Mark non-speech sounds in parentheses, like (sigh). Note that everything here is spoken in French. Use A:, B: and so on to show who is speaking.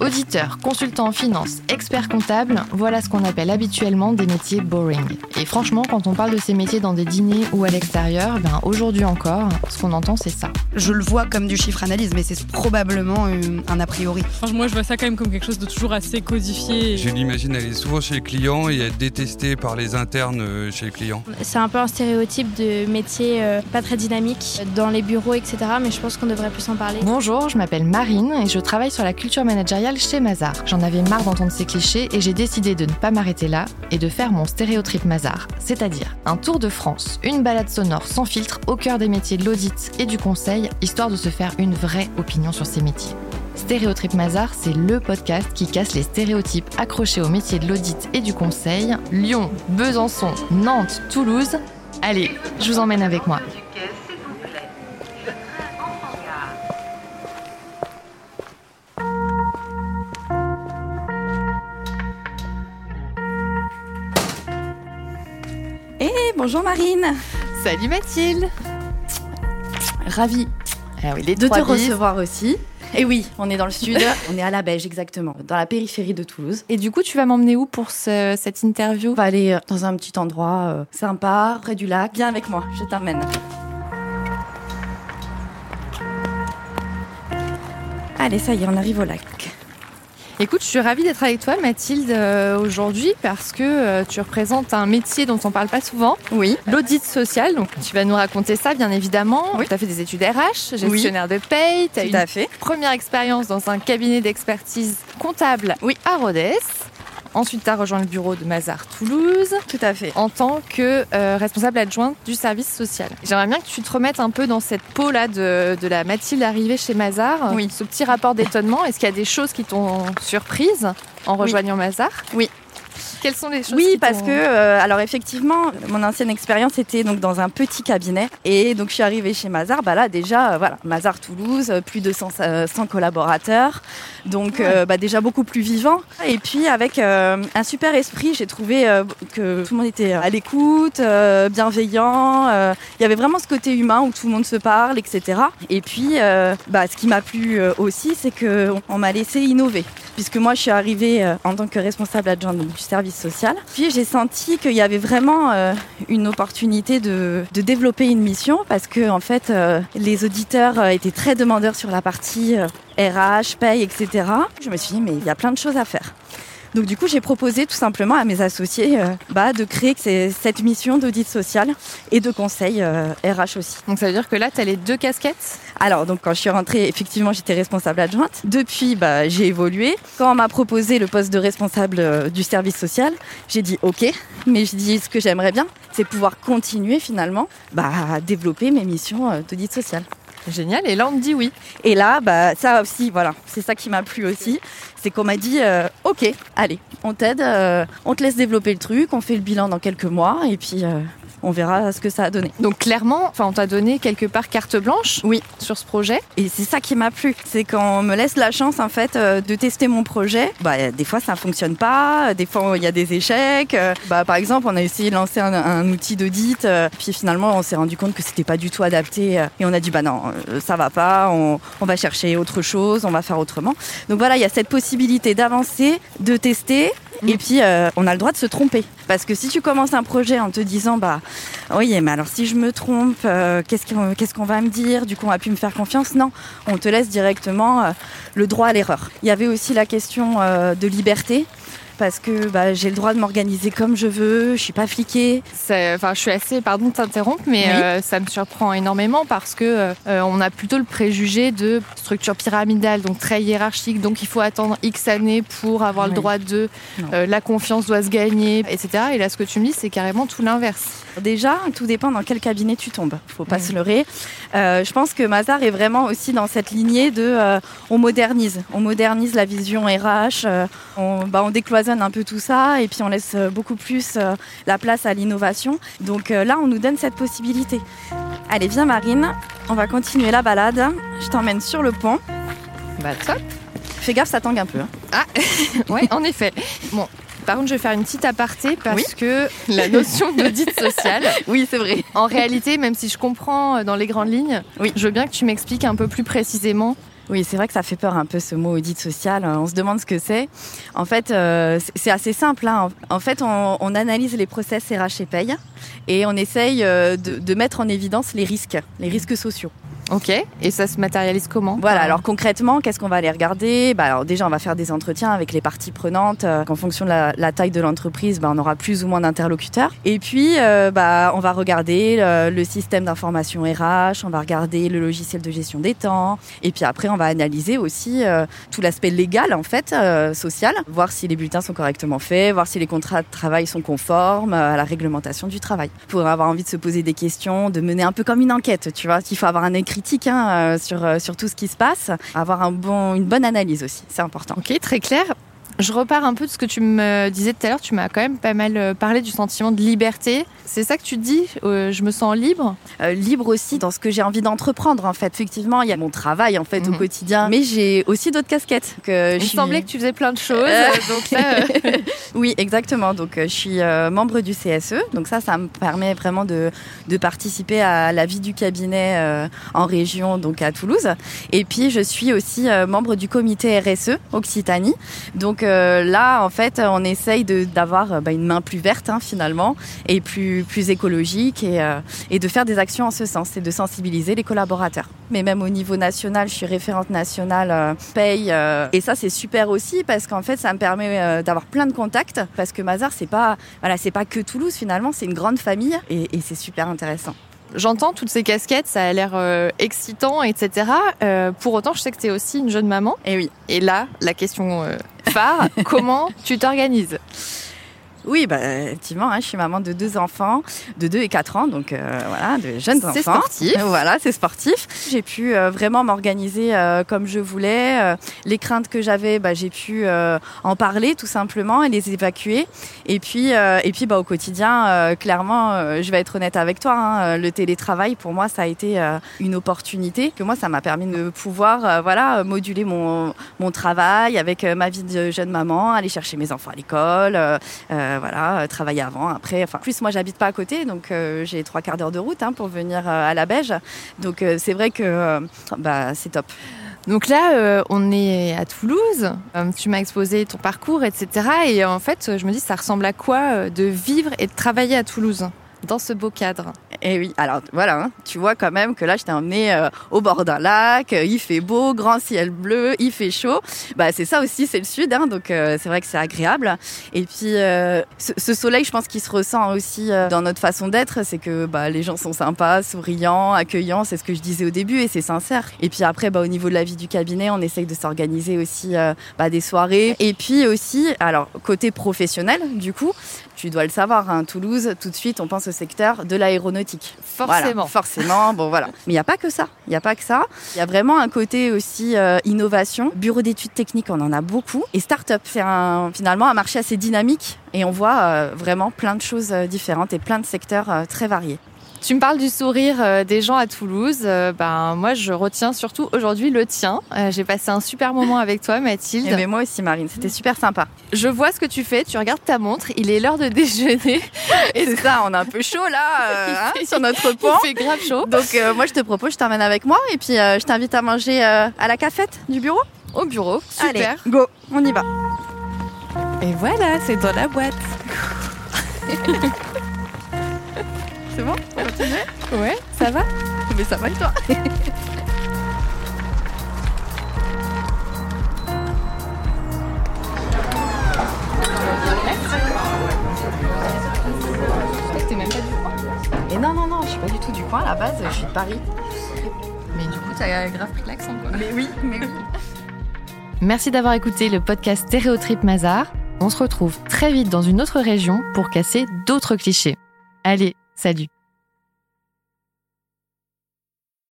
A: Auditeur, consultant en finance, expert comptable, voilà ce qu'on appelle habituellement des métiers boring. Et franchement, quand on parle de ces métiers dans des dîners ou à l'extérieur, ben aujourd'hui encore, ce qu'on entend c'est ça.
B: Je le vois comme du chiffre analyse, mais c'est probablement euh, un a priori.
C: Moi, je vois ça quand même comme quelque chose de toujours assez codifié.
D: Je l'imagine aller souvent chez les clients et être détesté par les internes euh, chez les clients.
E: C'est un peu un stéréotype de métier euh, pas très dynamique dans les bureaux, etc. Mais je pense qu'on devrait plus en parler.
A: Bonjour, je m'appelle Marine et je travaille sur la culture managériale chez Mazar. J'en avais marre d'entendre ces clichés et j'ai décidé de ne pas m'arrêter là et de faire mon stéréotrip Mazar, c'est-à-dire un tour de France, une balade sonore sans filtre au cœur des métiers de l'audit et du conseil, histoire de se faire une vraie opinion sur ces métiers. Stéréotrip Mazar, c'est le podcast qui casse les stéréotypes accrochés aux métiers de l'audit et du conseil. Lyon, Besançon, Nantes, Toulouse. Allez, je vous emmène avec moi.
B: Bonjour Marine
A: Salut Mathilde
B: Ravie
A: ah oui, les
B: de te
A: bises.
B: recevoir aussi. Et oui, on est dans le sud, (laughs) on est à la Beige exactement, dans la périphérie de Toulouse.
A: Et du coup, tu vas m'emmener où pour ce- cette interview?
B: On va aller euh, dans un petit endroit euh, sympa, près du lac. Viens avec moi, je t'emmène. Allez, ça y est, on arrive au lac.
A: Écoute, je suis ravie d'être avec toi, Mathilde, euh, aujourd'hui, parce que euh, tu représentes un métier dont on parle pas souvent,
B: Oui.
A: l'audit social. Donc, tu vas nous raconter ça, bien évidemment.
B: Oui.
A: Tu as fait des études RH, gestionnaire de paye, tu as
B: Tout
A: une
B: à fait.
A: première expérience dans un cabinet d'expertise comptable
B: Oui.
A: à Rodez. Ensuite, tu as rejoint le bureau de Mazar Toulouse
B: Tout à fait.
A: en tant que euh, responsable adjointe du service social. J'aimerais bien que tu te remettes un peu dans cette peau-là de, de la Mathilde arrivée chez Mazar.
B: Oui.
A: Ce petit rapport d'étonnement. Est-ce qu'il y a des choses qui t'ont surprise en rejoignant Mazar?
B: Oui.
A: Quelles sont les choses
B: Oui, parce que, euh, alors effectivement, mon ancienne expérience était donc dans un petit cabinet. Et donc, je suis arrivée chez Mazar. Bah là, déjà, euh, voilà, Mazar Toulouse, euh, plus de 100, euh, 100 collaborateurs. Donc, euh, bah, déjà beaucoup plus vivant. Et puis, avec un super esprit, j'ai trouvé que tout le monde était à l'écoute, bienveillant. Il y avait vraiment ce côté humain où tout le monde se parle, etc. Et puis, bah, ce qui m'a plu aussi, c'est qu'on on m'a laissé innover puisque moi je suis arrivée en tant que responsable adjointe du service Puis j'ai senti qu'il y avait vraiment euh, une opportunité de, développer une mission parce que en fait euh, les auditeurs euh, étaient très demandeurs sur la partie RH, paye, etc. Je me suis dit mais il y a plein de choses à faire. Donc du coup, j'ai proposé tout simplement à mes associés euh, bah, de créer cette mission d'audit social et de conseil euh, RH aussi.
A: Donc ça veut dire que là, tu as les deux casquettes?
B: Alors, donc, quand je suis rentrée, effectivement, j'étais responsable adjointe. Depuis, bah, j'ai évolué. Quand on m'a proposé le poste de responsable euh, du service social, j'ai dit OK. Mais je dis, ce que j'aimerais bien, c'est pouvoir continuer finalement bah, à développer mes missions euh, d'audit social.
A: Génial. Et là, on te dit oui.
B: Et là, bah, ça aussi, voilà, c'est ça qui m'a plu aussi. C'est qu'on m'a dit euh, OK, allez, on t'aide, euh, on te laisse développer le truc, on fait le bilan dans quelques mois et puis euh, on verra ce que ça a donné.
A: Donc clairement, enfin, on t'a donné quelque part carte blanche
B: Oui.
A: sur ce projet.
B: Et c'est ça qui m'a plu, c'est qu'on me laisse la chance en fait euh, de tester mon projet. Bah, des fois ça fonctionne pas, des fois il y a des échecs. Euh, Bah, par exemple, on a essayé de lancer un, un outil d'audit, euh, puis finalement on s'est rendu compte que c'était pas du tout adapté et on a dit bah non, ça va pas, on, on va chercher autre chose, on va faire autrement. Donc voilà, il y a cette possibilité d'avancer, de tester. Et puis, euh, on a le droit de se tromper. Parce que si tu commences un projet en te disant, bah, oui, mais alors si je me trompe, euh, qu'est-ce qu'on va me dire? Du coup, on va plus me faire confiance Non, on te laisse directement euh, le droit à l'erreur. Il y avait aussi la question euh, de liberté. Parce que bah, j'ai le droit de m'organiser comme je veux, je suis pas fliquée.
A: Enfin, je suis assez, pardon de t'interrompre, mais
B: Oui.
A: euh, ça me surprend énormément parce que euh, on a plutôt le préjugé de structure pyramidale, donc très hiérarchique, donc il faut attendre X années pour avoir le droit de, euh, la confiance doit se gagner, etc. Et là, ce que tu me dis, c'est carrément tout l'inverse.
B: Déjà, tout dépend dans quel cabinet tu tombes. Faut pas se leurrer. Je pense que Mazar est vraiment aussi dans cette lignée de on modernise, on modernise la vision RH, on, bah, on décloisonne un peu tout ça et puis on laisse euh, beaucoup plus euh, la place à l'innovation. Donc euh, là, on nous donne cette possibilité. Allez, viens Marine, on va continuer la balade. Je t'emmène sur le pont.
A: Bah top.
B: Fais gaffe, ça tangue un peu. hein. (laughs)
A: Oui, en effet. Bon. Par contre, je vais faire une petite aparté parce
B: Oui.
A: que la notion d'audit social, (laughs)
B: Oui, c'est vrai.
A: en réalité, même si je comprends dans les grandes lignes,
B: Oui.
A: je veux bien que tu m'expliques un peu plus précisément
B: Oui, c'est vrai que ça fait peur un peu ce mot audit social. On se demande ce que c'est. En fait, euh, c'est assez simple. Hein. En fait, on, analyse les process RH et paye et on essaye euh, de, de mettre en évidence les risques, les risques sociaux.
A: Ok, et ça se matérialise comment
B: Voilà, alors concrètement, qu'est-ce qu'on va aller regarder bah, alors Déjà, on va faire des entretiens avec les parties prenantes. Euh, en fonction de la, la taille de l'entreprise, bah, on aura plus ou moins d'interlocuteurs. Et puis, euh, bah, on va regarder le, le système d'information RH, on va regarder le logiciel de gestion des temps. Et puis après, on va analyser aussi euh, tout l'aspect légal, en fait, euh, social. Voir si les bulletins sont correctement faits, voir si les contrats de travail sont conformes euh, à la réglementation du travail. Pour avoir envie de se poser des questions, de mener un peu comme une enquête, tu vois. Il faut avoir un écrit hein, sur, sur tout ce qui se passe, avoir une bonne analyse aussi, c'est important.
A: Ok, très clair. Je repars un peu de ce que tu me disais tout à l'heure. Tu m'as quand même pas mal parlé du sentiment de liberté. C'est ça que tu dis euh, Je me sens libre?
B: Euh, Libre aussi dans ce que j'ai envie d'entreprendre. En fait, effectivement, il y a mon travail en fait mm -hmm. au quotidien, mais j'ai aussi d'autres casquettes. Que
A: Il
B: je suis...
A: semblait que tu faisais plein de choses. Euh... donc là, (laughs)
B: oui, exactement. Donc je suis membre du CSE. Donc ça, ça me permet vraiment de, de participer à la vie du cabinet en région, donc à Toulouse. Et puis je suis aussi membre du comité RSE Occitanie. Donc là, en fait, on essaye d'avoir bah, une main plus verte hein, finalement et plus plus écologique et, euh, et, de faire des actions en ce sens et de sensibiliser les collaborateurs. Mais même au niveau national, je suis référente nationale euh, paye euh, et ça c'est super aussi parce qu'en fait ça me permet euh, d'avoir plein de contacts parce que Mazar c'est pas voilà pas que Toulouse finalement c'est une grande famille et c'est super intéressant.
A: J'entends toutes ces casquettes, ça a l'air euh, excitant, etc. Euh, pour autant, je sais que tu es aussi une jeune maman.
B: Et oui.
A: Et là, la question euh, phare, (laughs) comment tu t'organises?
B: Oui, bah, effectivement, hein, je suis maman de deux enfants, de 2 et 4 ans, donc euh, voilà, de jeunes enfants.
A: C'est sportif. (laughs)
B: Voilà, c'est sportif. J'ai pu euh, vraiment m'organiser euh, comme je voulais. les craintes que j'avais, bah, j'ai pu en parler tout simplement et les évacuer. Et puis, et puis bah, au quotidien, clairement, je vais être honnête avec toi, hein, le télétravail, pour moi, ça a été une opportunité. Que moi, ça m'a permis de pouvoir voilà, moduler mon, mon travail avec ma vie de jeune maman, aller chercher mes enfants à l'école. Euh, voilà, travailler avant, après. Enfin, plus moi j'habite pas à côté, donc euh, j'ai trois quarts d'heure de route hein, pour venir euh, à la Beige. Donc euh, c'est vrai que bah, c'est top.
A: Donc là, euh, on est à Toulouse. Euh, tu m'as exposé ton parcours, etc. Et en fait, je me dis, ça ressemble à quoi de vivre et de travailler à Toulouse? Dans ce beau cadre
B: Et oui, alors voilà, hein, tu vois quand même que là, je t'ai emmené euh, au bord d'un lac, euh, il fait beau, grand ciel bleu, il fait chaud. Bah, c'est ça aussi, c'est le sud, hein, donc euh, c'est vrai que c'est agréable. Et puis, ce, soleil, je pense qu'il se ressent aussi dans notre façon d'être, c'est que bah, les gens sont sympas, souriants, accueillants, c'est ce que je disais au début, et c'est sincère. Et puis après, bah, au niveau de la vie du cabinet, on essaye de s'organiser aussi bah, des soirées. Et puis aussi, alors, côté professionnel, du coup, tu dois le savoir, hein, Toulouse, tout de suite, on pense secteur de l'aéronautique.
A: Forcément.
B: Voilà, forcément, bon voilà. (laughs) Mais il n'y a pas que ça. Il n'y a pas que ça. Il y a vraiment un côté aussi euh, innovation. Bureau d'études techniques, on en a beaucoup. Et start-up, c'est un, finalement un marché assez dynamique. Et on voit euh, vraiment plein de choses euh, différentes et plein de secteurs euh, très variés.
A: Tu me parles du sourire euh, des gens à Toulouse. Euh, ben, moi, je retiens surtout aujourd'hui le tien. Euh, J'ai passé un super moment avec toi, Mathilde.
B: Et mais moi aussi, Marine. C'était super sympa.
A: Je vois ce que tu fais. Tu regardes ta montre. Il est l'heure de déjeuner.
B: Et (laughs) c'est ça, on est un peu chaud là, (laughs) hein, sur notre pont.
A: Il fait grave chaud.
B: Donc, euh, moi, je te propose, je t'emmène avec moi. Et puis, euh, je t'invite à manger euh, à la cafette du bureau.
A: Au bureau. Super.
B: Allez, go, on y va.
A: Et voilà, c'est dans la boîte. (laughs)
B: C'est bon On continue
A: Ouais, ça va
B: Mais ça va et toi
A: T'es même pas du coin
B: Et non, non, non, je suis pas du tout du coin à la base, je suis de Paris.
A: Mais du coup, t'as grave pris l'accent quoi.
B: Mais oui, mais oui.
A: Merci d'avoir écouté le podcast Stéréotrip Mazar. On se retrouve très vite dans une autre région pour casser d'autres clichés. Allez, salut